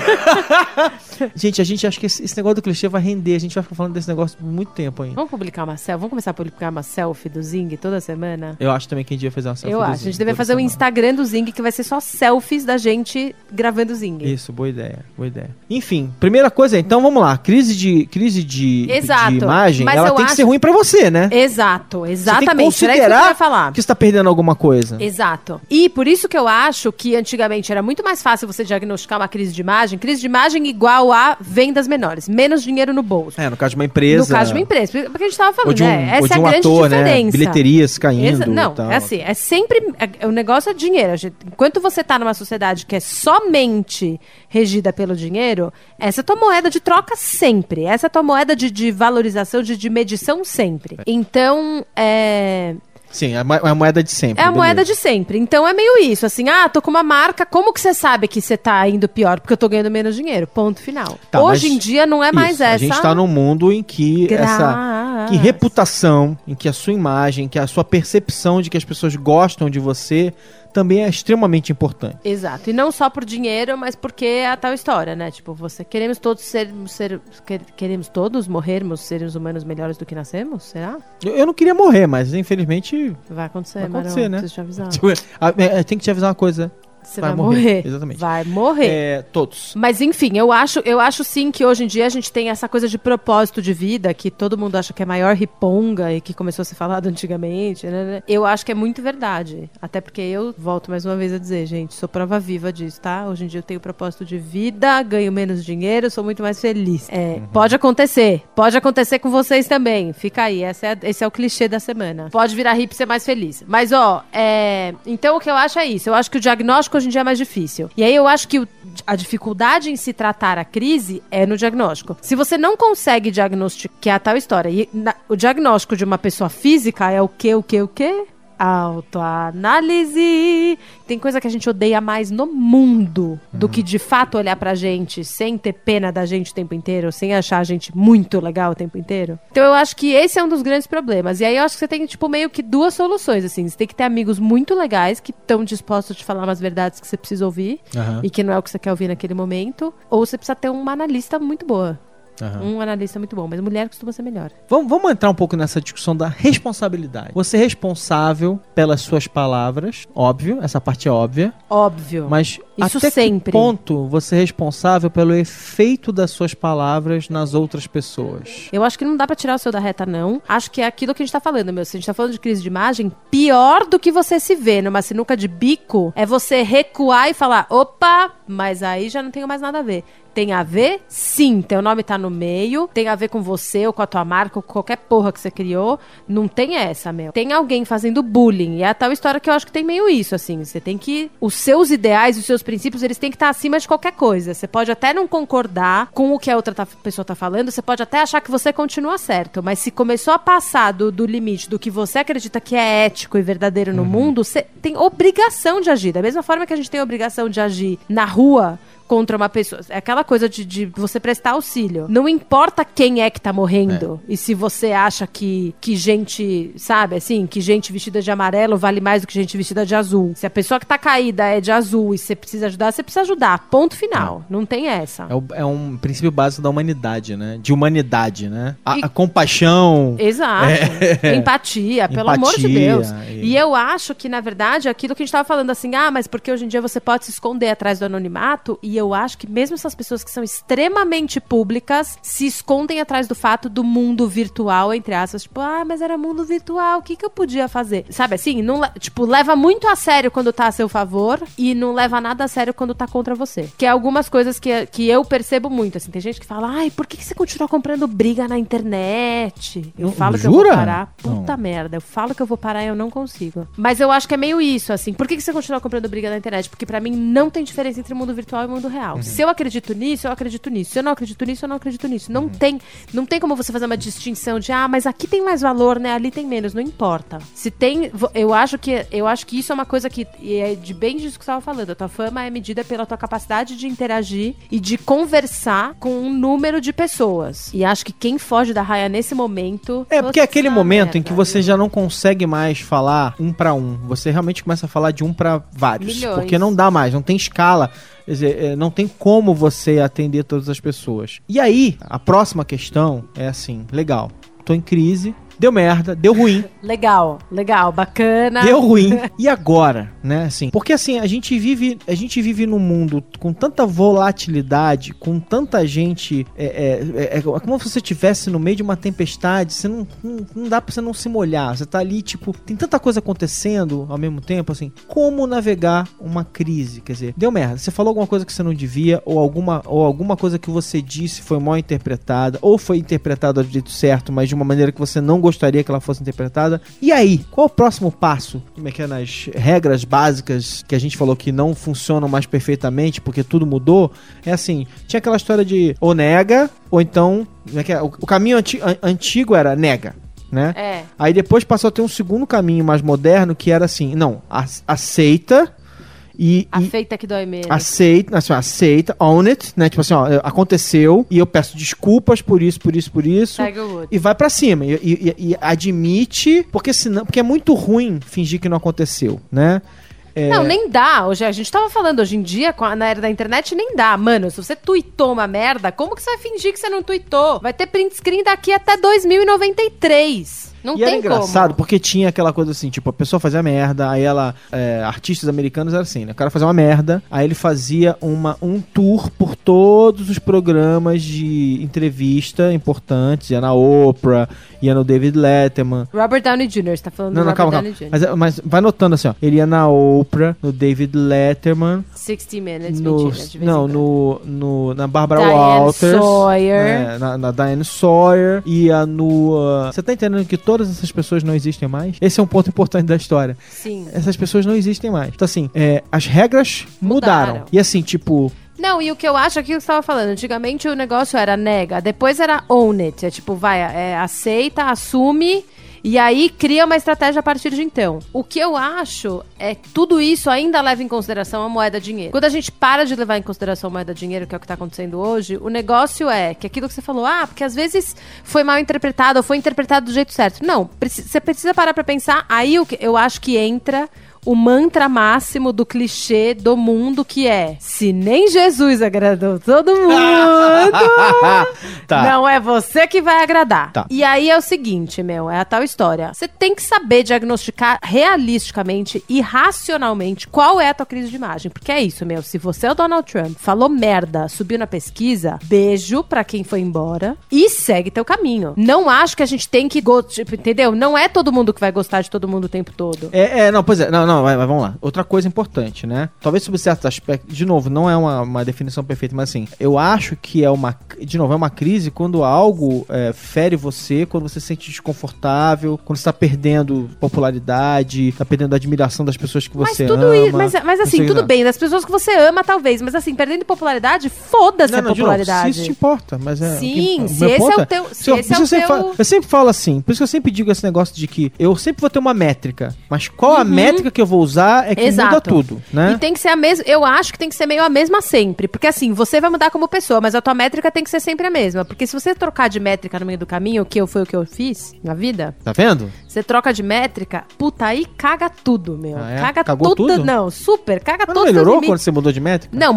gente, a gente acha que esse, esse negócio do clichê vai render. A gente vai ficar falando desse negócio por muito tempo ainda. Vamos publicar uma selfie? Vamos começar a publicar uma selfie do Zing toda semana? Eu acho também que a gente devia fazer uma selfie eu acho. A Zing gente deve toda fazer um semana. Instagram do Zing que vai ser só selfies da gente gravando Zing. Isso, boa ideia, boa ideia. Enfim, primeira coisa, então vamos lá. Crise de, crise de, Exato, de imagem, mas ela tem que acho- ser ruim pra você, né? Exato, Você tem que exatamente. Que considerar falar. que você tá perdendo alguma coisa. Exato. E por isso que eu acho que antigamente era muito mais fácil você diagnosticar uma crise de imagem. Crise de imagem igual a vendas menores, menos dinheiro no bolso. É, no caso de uma empresa. No caso de uma empresa, porque porque a gente tava falando, Ou de um, né? Essa é a grande ator, né? diferença. Bilheterias caindo Exa- não, é assim, é sempre. é- o negócio é dinheiro. Enquanto você tá numa sociedade que é somente regida pelo dinheiro, essa é a tua moeda de troca sempre. Essa é a tua moeda de, de valorização, de, de medição sempre. Então, é. Sim, é a é a moeda de sempre. É a beleza. moeda de sempre. Então é meio isso, assim, ah, tô com uma marca, como que você sabe que você tá indo pior? Porque eu tô ganhando menos dinheiro. Ponto final. Tá, Hoje em dia não é mais Isso, essa. A gente tá num mundo em que essa. Graças. Que reputação, em que a sua imagem, que a sua percepção de que as pessoas gostam de você também é extremamente importante. Exato. E não só por dinheiro, mas porque é a tal história, né? Tipo, você queremos todos ser, ser quer- queremos todos morrermos seres humanos melhores do que nascemos? Será? Eu, eu não queria morrer, mas infelizmente. Vai acontecer, Vai Marão. acontecer, né? Preciso te avisar. tipo, é, tem que te avisar uma coisa. Você vai vai, morrer. morrer. Exatamente. Vai morrer. É, todos. Mas enfim, eu acho, eu acho sim que hoje em dia a gente tem essa coisa de propósito de vida, que todo mundo acha que é maior riponga e que começou a ser falado antigamente, né, né? Eu acho que é muito verdade. Até porque eu volto mais uma vez a dizer, gente, sou prova viva disso, tá? Hoje em dia eu tenho propósito de vida, ganho menos dinheiro, sou muito mais feliz. É, Pode acontecer. Pode acontecer com vocês também. Fica aí, é- esse é o clichê da semana. Pode virar hippie e ser mais feliz. Mas, ó, é, então o que eu acho é isso. Eu acho que o diagnóstico hoje em dia é mais difícil. E aí eu acho que o- a dificuldade em se tratar a crise é no diagnóstico. Se você não consegue diagnosticar, que é a tal história, e na- o diagnóstico de uma pessoa física é o que, o que, o que? Autoanálise. Tem coisa que a gente odeia mais no mundo do que de fato olhar pra gente sem ter pena da gente o tempo inteiro, sem achar a gente muito legal o tempo inteiro. Então eu acho que esse é um dos grandes problemas. E aí eu acho que você tem, tipo, meio que duas soluções, assim. Você tem que ter amigos muito legais que estão dispostos a te falar umas verdades que você precisa ouvir Aham, e que não é o que você quer ouvir naquele momento. Ou você precisa ter uma analista muito boa. Aham. Um analista muito bom. Mas mulher costuma ser melhor. Vamos, vamos entrar um pouco nessa discussão da responsabilidade. Você é responsável pelas suas palavras, óbvio, essa parte é óbvia. Óbvio. Mas Isso até sempre. que ponto você é responsável pelo efeito das suas palavras nas outras pessoas? Eu acho que não dá pra tirar o seu da reta, não. Acho que é aquilo que a gente tá falando, meu. Se a gente tá falando de crise de imagem, pior do que você se vê numa sinuca de bico é você recuar e falar: opa, mas aí já não tenho mais nada a ver. Tem a ver? Sim, teu nome tá no meio, tem a ver com você ou com a tua marca ou com qualquer porra que você criou. Não tem essa, meu. Tem alguém fazendo bullying. E é a tal história que eu acho que tem meio isso, assim. Você tem que. Os seus ideais, os seus princípios, eles têm que estar acima de qualquer coisa. Você pode até não concordar com o que a outra tá- pessoa tá falando, você pode até achar que você continua certo. Mas se começou a passar do, do limite do que você acredita que é ético e verdadeiro no mundo, você tem obrigação de agir. Da mesma forma que a gente tem obrigação de agir na rua contra uma pessoa. É aquela coisa de, de você prestar auxílio. Não importa quem é que tá morrendo e se você acha que, que gente, sabe, assim, que gente vestida de amarelo vale mais do que gente vestida de azul. Se a pessoa que tá caída é de azul e você precisa ajudar, você precisa ajudar. Ponto final. Não tem essa. É, o- é um princípio básico da humanidade, né? De humanidade, né? A, E- a compaixão. Exato. Empatia, pelo amor de Empatia, Deus. e- E eu acho que, na verdade, aquilo que a gente tava falando assim, ah, mas porque hoje em dia você pode se esconder atrás do anonimato, e eu acho que mesmo essas pessoas que são extremamente públicas se escondem atrás do fato do mundo virtual, entre aspas, tipo, ah, mas era mundo virtual, o que, que eu podia fazer? Sabe assim? Não, tipo, leva muito a sério quando tá a seu favor e não leva nada a sério quando tá contra você. Que é algumas coisas que, que eu percebo muito, assim. Tem gente que fala, ai, por que, que você continua comprando briga na internet? Eu Não- falo que eu vou jura? parar. Puta Não. merda, eu falo que eu vou parar e eu não consigo. Mas eu acho que é meio isso, assim. Por que, que você continua comprando briga na internet? Porque pra mim não tem diferença entre mundo virtual e mundo real. Se eu acredito nisso, eu acredito nisso. Se eu não acredito nisso, eu não acredito nisso. Não tem, não tem como você fazer uma distinção de ah, mas aqui tem mais valor, né? Ali tem menos, não importa. Se tem, eu acho que eu acho que isso é uma coisa que é de bem disso que você estava falando. A tua fama é medida pela tua capacidade de interagir e de conversar com um número de pessoas. E acho que quem foge da raia nesse momento É, porque é aquele momento em merda, que você já não consegue mais falar um pra um. Você realmente começa a falar de um pra vários. Milhões. Porque não dá mais, não tem escala. Quer dizer, é, não tem como você atender todas as pessoas. E aí, a próxima questão é assim: legal, tô em crise, deu merda, deu ruim. Legal, legal, bacana. Deu ruim. E agora, né? Assim, porque assim, a gente vive, a gente vive num mundo com tanta volatilidade, com tanta gente. É, é, é- é como se você estivesse no meio de uma tempestade, você não, não, não dá pra você não se molhar. Você tá ali, tipo, tem tanta coisa acontecendo ao mesmo tempo, assim. Como navegar uma crise? Quer dizer, deu merda. Você falou alguma coisa que você não devia, ou alguma, ou alguma coisa que você disse foi mal interpretada, ou foi interpretada do jeito certo, mas de uma maneira que você não gostaria que ela fosse interpretada. E aí, qual o próximo passo? Como é que é nas regras básicas que a gente falou que não funcionam mais perfeitamente porque tudo mudou? É assim, tinha aquela história de ou nega, ou então, como é que é? o, caminho anti- an- antigo era nega, né? É. Aí depois passou a ter um segundo caminho mais moderno que era assim, não, aceita e, A e que dói menos. aceita, assim, aceita, own it, né? Tipo assim, ó, aconteceu e eu peço desculpas por isso, por isso, por isso. E vai pra cima e, e- e- admite, porque senão, porque é muito ruim fingir que não aconteceu, né? É, Não, nem dá. Hoje, a gente tava falando, hoje em dia, com a- na era da internet, nem dá. Mano, se você tweetou uma merda, como que você vai fingir que você não tweetou? Vai ter print screen daqui até 2093. Não e tem era engraçado como. porque tinha aquela coisa assim, tipo, a pessoa fazia merda, aí ela. é, artistas americanos era assim, né? O cara fazia uma merda, aí ele fazia uma, um tour por todos os programas de entrevista importantes, ia na Oprah, ia no David Letterman. Robert Downey Jr., você tá falando Não, do não, Robert calma, Downey calma. Jr. Mas, mas vai notando assim, ó. Ele ia na Oprah, no David Letterman, 60 Minutes, no, mentira, não, no, no, na Barbara Diane Walters. Sawyer. né, na, na Diane Sawyer. Ia no. ah, Você tá entendendo que todas essas pessoas não existem mais? Esse é um ponto importante da história. Sim. Essas pessoas não existem mais. Então, assim, é, as regras mudaram. Mudaram. E assim, tipo. Não, e o que eu acho aqui que você tava falando, antigamente o negócio era nega, depois era own it, é tipo, vai, é, aceita, assume e aí cria uma estratégia a partir de então. O que eu acho é que tudo isso ainda leva em consideração a moeda dinheiro. Quando a gente para de levar em consideração a moeda dinheiro, que é o que tá acontecendo hoje, o negócio é que aquilo que você falou, ah, porque às vezes foi mal interpretado ou foi interpretado do jeito certo. Não, você precisa parar pra pensar, aí eu acho que entra o mantra máximo do clichê do mundo que é: se nem Jesus agradou todo mundo, tá. não é você que vai agradar. Tá. E aí é o seguinte, meu, é a tal história. Você tem que saber diagnosticar realisticamente e racionalmente qual é a tua crise de imagem, porque é isso, meu. Se você é o Donald Trump, falou merda, subiu na pesquisa, beijo pra quem foi embora e segue teu caminho. Não acho que a gente tem que, tipo, entendeu? Não é todo mundo que vai gostar de todo mundo o tempo todo. É, é, não, pois é, não, não, vai, vai, vamos lá. Outra coisa importante, né? Talvez sobre certos aspectos, de novo, não é uma, uma definição perfeita, mas assim, eu acho que é uma, de novo, é uma crise quando algo é, fere você, quando você se sente desconfortável, quando você tá perdendo popularidade, tá perdendo a admiração das pessoas que Mas você tudo ama. isso, mas, mas assim, tudo bem, das pessoas que você ama, talvez, mas assim, perdendo popularidade, foda-se Não, a não, de novo, popularidade. se isso te importa, mas é. Sim, que- se esse é o teu- se eu- esse é o teu- falo- eu sempre falo assim, por isso que eu sempre digo esse negócio de que eu sempre vou ter uma métrica, mas qual Uhum. a métrica que eu vou usar é que Exato. muda tudo, né? E tem que ser a mesma. Eu acho que tem que ser meio a mesma sempre. Porque assim, você vai mudar como pessoa, mas a tua métrica tem que ser sempre a mesma. Porque se você trocar de métrica no meio do caminho, o que eu foi o que eu fiz na vida, Tá vendo? Você troca de métrica, puta, aí caga tudo, meu. Ah, é? Caga Cagou tudo. tudo? Não, super, caga Mas não todos melhorou quando você mudou de métrica? Não,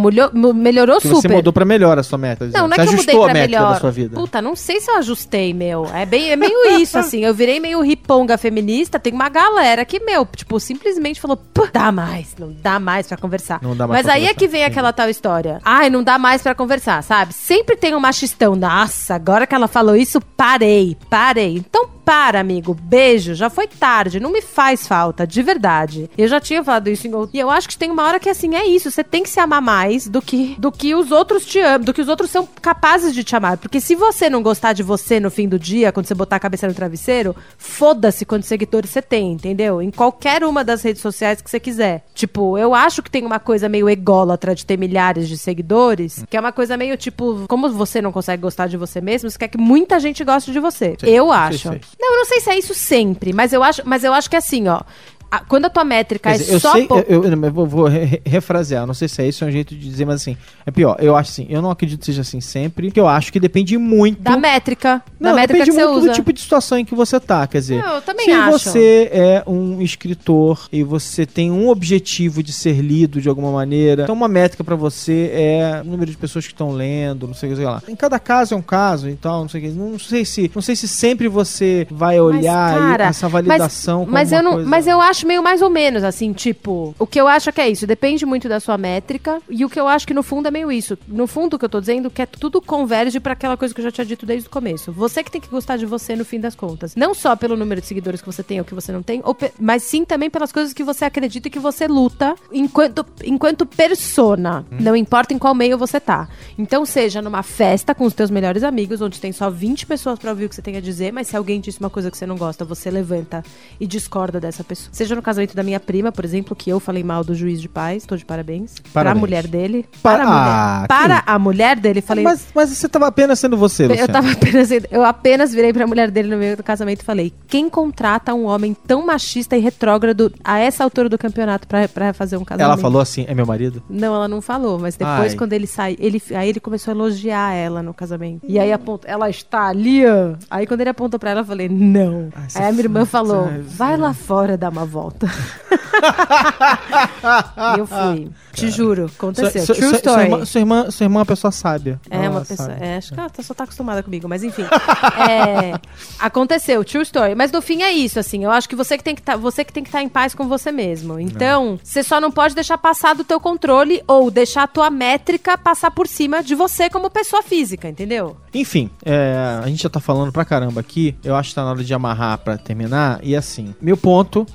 melhorou Porque super. você mudou pra melhor a sua meta. Não, não é você que eu mudei pra a métrica melhor. da sua vida. Puta, não sei se eu ajustei, meu. É, bem, é meio isso, assim. Eu virei meio riponga feminista. Tem uma galera que, meu, tipo, simplesmente falou, "Pô, dá mais, não dá mais pra conversar. Não dá mais Mas aí é conversar, que vem aquela tal história. Ai, não dá mais pra conversar, sabe? Sempre tem um machistão. Nossa, agora que ela falou isso, parei, parei. Então para, amigo. Beijo. Já foi tarde. Não me faz falta, de verdade. Eu já tinha falado isso em outro. E eu acho que tem uma hora que assim é isso. Você tem que se amar mais do que do que os outros te amam, do que os outros são capazes de te amar. Porque se você não gostar de você no fim do dia, quando você botar a cabeça no travesseiro, foda-se quantos seguidores você tem, entendeu? Em qualquer uma das redes sociais que você quiser. Tipo, eu acho que tem uma coisa meio ególatra de ter milhares de seguidores, que é uma coisa meio tipo, como você não consegue gostar de você mesmo, você quer que muita gente goste de você. Sei, eu acho. é isso. Não, eu não sei se é isso sempre, mas eu acho, mas eu acho que é assim, ó. A- quando a tua métrica é dizer, eu só. sei, po- eu, eu- eu vou, re- refrasear, não sei se é isso, é um jeito de dizer, mas assim, é pior. Eu acho assim, eu não acredito que seja assim sempre, porque eu acho que depende muito Da métrica. Não, da métrica depende que muito usa. do tipo de situação em que você tá, quer dizer. Eu também se acho. você é um escritor e você tem um objetivo de ser lido de alguma maneira, então uma métrica pra você é o número de pessoas que estão lendo, não sei o que sei lá. Em cada caso é um caso e tal, não sei o que. Não sei se, não sei se sempre você vai olhar e cara, essa validação mas uma eu não, coisa- mas eu acho meio mais ou menos assim, tipo, o que eu acho é que é isso, depende muito da sua métrica, e o que eu acho que no fundo é meio isso. No fundo o que eu tô dizendo é que é tudo converge pra aquela coisa que eu já tinha dito desde o começo. Você que tem que gostar de você no fim das contas, não só pelo número de seguidores que você tem ou que você não tem, mas sim também pelas coisas que você acredita e que você luta enquanto enquanto persona, Hum. não importa em qual meio você tá. Então seja numa festa com os teus melhores amigos, onde tem só 20 pessoas pra ouvir o que você tem a dizer, mas se alguém disse uma coisa que você não gosta, você levanta e discorda dessa pessoa. Seja no casamento da minha prima, por exemplo, que eu falei mal do juiz de paz, tô de parabéns. Pra Parabéns. mulher dele. Pa- Para, a mulher, Ah, para a mulher dele, falei. Mas, mas você tava apenas sendo você, eu Luciano. tava apenas. Eu apenas virei pra mulher dele no meio do casamento e falei: quem contrata um homem tão machista e retrógrado a essa altura do campeonato pra, pra fazer um casamento? Ela falou assim, é meu marido? Não, ela não falou, mas depois, Ai. quando ele sai, ele, aí ele começou a elogiar ela no casamento. E aí apontou, ela está ali. Aí quando ele apontou pra ela, eu falei, não. Ai, aí a minha irmã falou, Ai, vai lá fora dar uma volta. e eu fui. Te juro, aconteceu. Sua- True sua- story. Sua irmã, sua, irmã, sua irmã é uma pessoa sábia. É Ela uma pessoa. sabe. é, acho que ela tá- só tá acostumada comigo, mas enfim. É, aconteceu, true story. Mas no fim é isso, assim. Eu acho que você que tem que tá, você que tem que estar em paz com você mesmo. Então, você só não pode deixar passar do teu controle ou deixar a tua métrica passar por cima de você como pessoa física, entendeu? Enfim, é, a gente já tá falando pra caramba aqui. Eu acho que tá na hora de amarrar pra terminar. E assim, meu ponto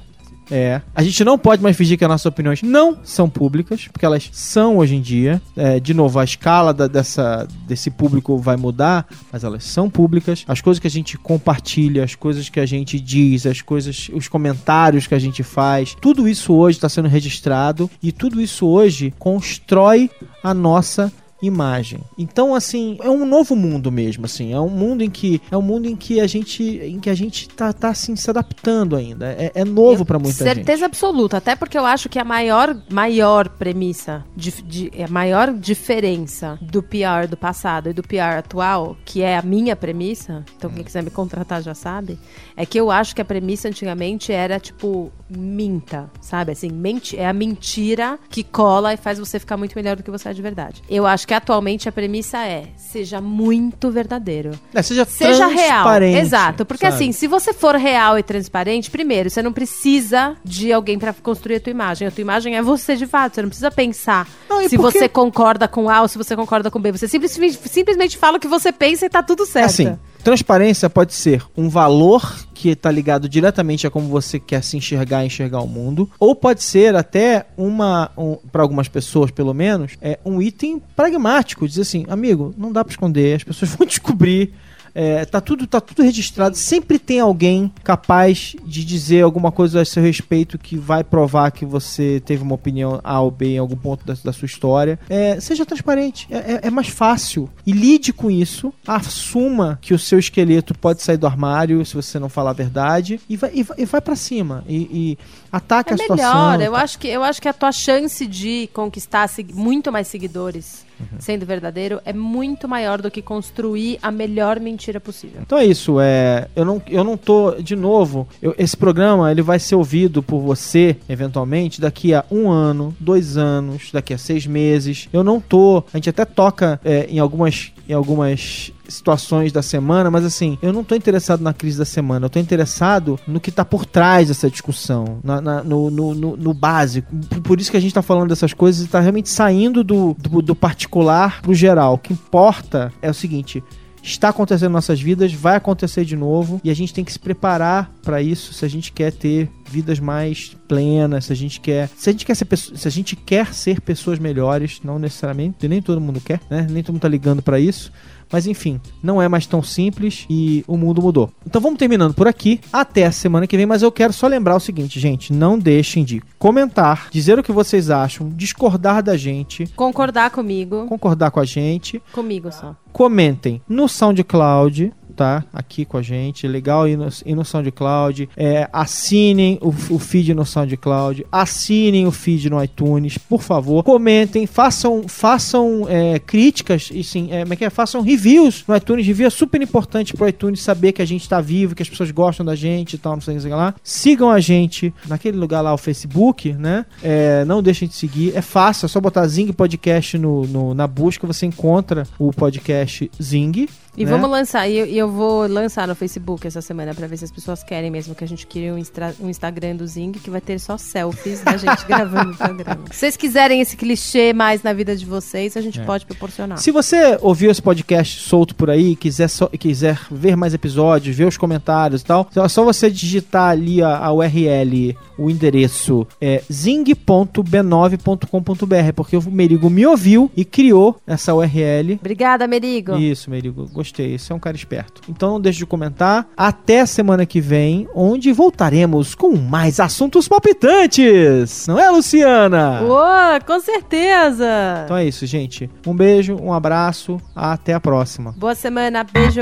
é. A gente não pode mais fingir que as nossas opiniões não são públicas, porque elas são hoje em dia. É, de novo, a escala da- dessa, desse público vai mudar, mas elas são públicas. As coisas que a gente compartilha, as coisas que a gente diz, as coisas, os comentários que a gente faz, tudo isso hoje está sendo registrado e tudo isso hoje constrói a nossa imagem. Então, assim, é um novo mundo mesmo, assim, é um mundo em que é um mundo em que a gente em que a gente tá, tá assim se adaptando ainda. É, é novo pra muita Certeza gente. absoluta, até porque eu acho que a maior, maior premissa, de, de- a maior diferença do PR do passado e do PR atual, que é a minha premissa, então quem quiser me contratar já sabe, é que eu acho que a premissa antigamente era tipo minta, sabe? Assim, menti é a mentira que cola e faz você ficar muito melhor do que você é de verdade. Eu acho que atualmente a premissa é seja muito verdadeiro. É, seja Seja real. Exato. Porque sabe? assim, se você for real e transparente, primeiro, você não precisa de alguém pra construir a tua imagem. A tua imagem é você de fato. Você não precisa pensar Não, se porque- você concorda com A ou se você concorda com B. Você simplesmente, simplesmente fala o que você pensa e tá tudo certo. Assim, transparência pode ser um valor que está ligado diretamente a como você quer se enxergar e enxergar o mundo, ou pode ser até uma, um, para algumas pessoas pelo menos, é um item pragmático, dizer assim, amigo, não dá para esconder, as pessoas vão descobrir. É, tá, tudo, tá tudo registrado. Sempre tem alguém capaz de dizer alguma coisa a seu respeito que vai provar que você teve uma opinião A ou B em algum ponto da, da sua história. É, seja transparente. É, é, é mais fácil. E lide com isso. Assuma que o seu esqueleto pode sair do armário se você não falar a verdade. E vai, e vai, e vai para cima. E, e ataque É a situação. melhor, eu acho, que, eu acho que a tua chance de conquistar muito mais seguidores Uhum. sendo verdadeiro é muito maior do que construir a melhor mentira possível. Então é isso, é, eu não, eu não tô, de novo, eu- esse programa ele vai ser ouvido por você, eventualmente, daqui a um ano, dois anos, daqui a seis meses. Eu não tô, a gente até toca é, em algumas, em algumas situações da semana, mas assim, eu não tô interessado na crise da semana, eu tô interessado no que tá por trás dessa discussão, na- na- no, no, no- no básico. Por- isso que a gente tá falando dessas coisas e tá realmente saindo do, do, do particular pro geral. O que importa é o seguinte, está acontecendo em nossas vidas, vai acontecer de novo e a gente tem que se preparar para isso se a gente quer ter vidas mais plenas, se a gente quer, se a gente quer ser se a gente quer ser pessoas melhores, não necessariamente, nem todo mundo quer, né? Nem todo mundo tá ligando para isso. Mas enfim, não é mais tão simples e o mundo mudou. Então vamos terminando por aqui. Até a semana que vem, mas eu quero só lembrar o seguinte, gente, não deixem de comentar, dizer o que vocês acham, discordar da gente, Concordar comigo, concordar com a gente comigo só. comentem no SoundCloud, tá? Aqui com a gente. Legal ir no, ir no SoundCloud. É, assinem o, o feed no SoundCloud. Assinem o feed no iTunes, por favor. Comentem, façam, façam é, críticas e sim, é, é é? Façam reviews no iTunes. Review é super importante pro iTunes saber que a gente tá vivo, que as pessoas gostam da gente e tal, não sei o que lá. Sigam a gente naquele lugar lá, o Facebook, né? É, não deixem de seguir. É fácil, é só botar Zing Podcast no, no- na busca, você encontra o podcast Zing. E né? vamos lançar, e eu, eu vou lançar no Facebook essa semana pra ver se as pessoas querem mesmo que a gente crie um, instra- um Instagram do Zing que vai ter só selfies da gente gravando o programa. Se vocês quiserem esse clichê mais na vida de vocês, a gente pode proporcionar. Se você ouviu esse podcast solto por aí quiser, e quiser ver mais episódios, ver os comentários e tal, é só você digitar ali a, a URL, o endereço é zing.b9.com.br, porque o Merigo me ouviu e criou essa URL. Obrigada, Merigo. Isso, Merigo, gostei. Esse é um cara esperto. Então não deixe de comentar. Até a semana que vem, onde voltaremos com mais assuntos palpitantes. Não é, Luciana? Uou, com certeza. Então é isso, gente. Um beijo, um abraço. Até a próxima. Boa semana, beijo.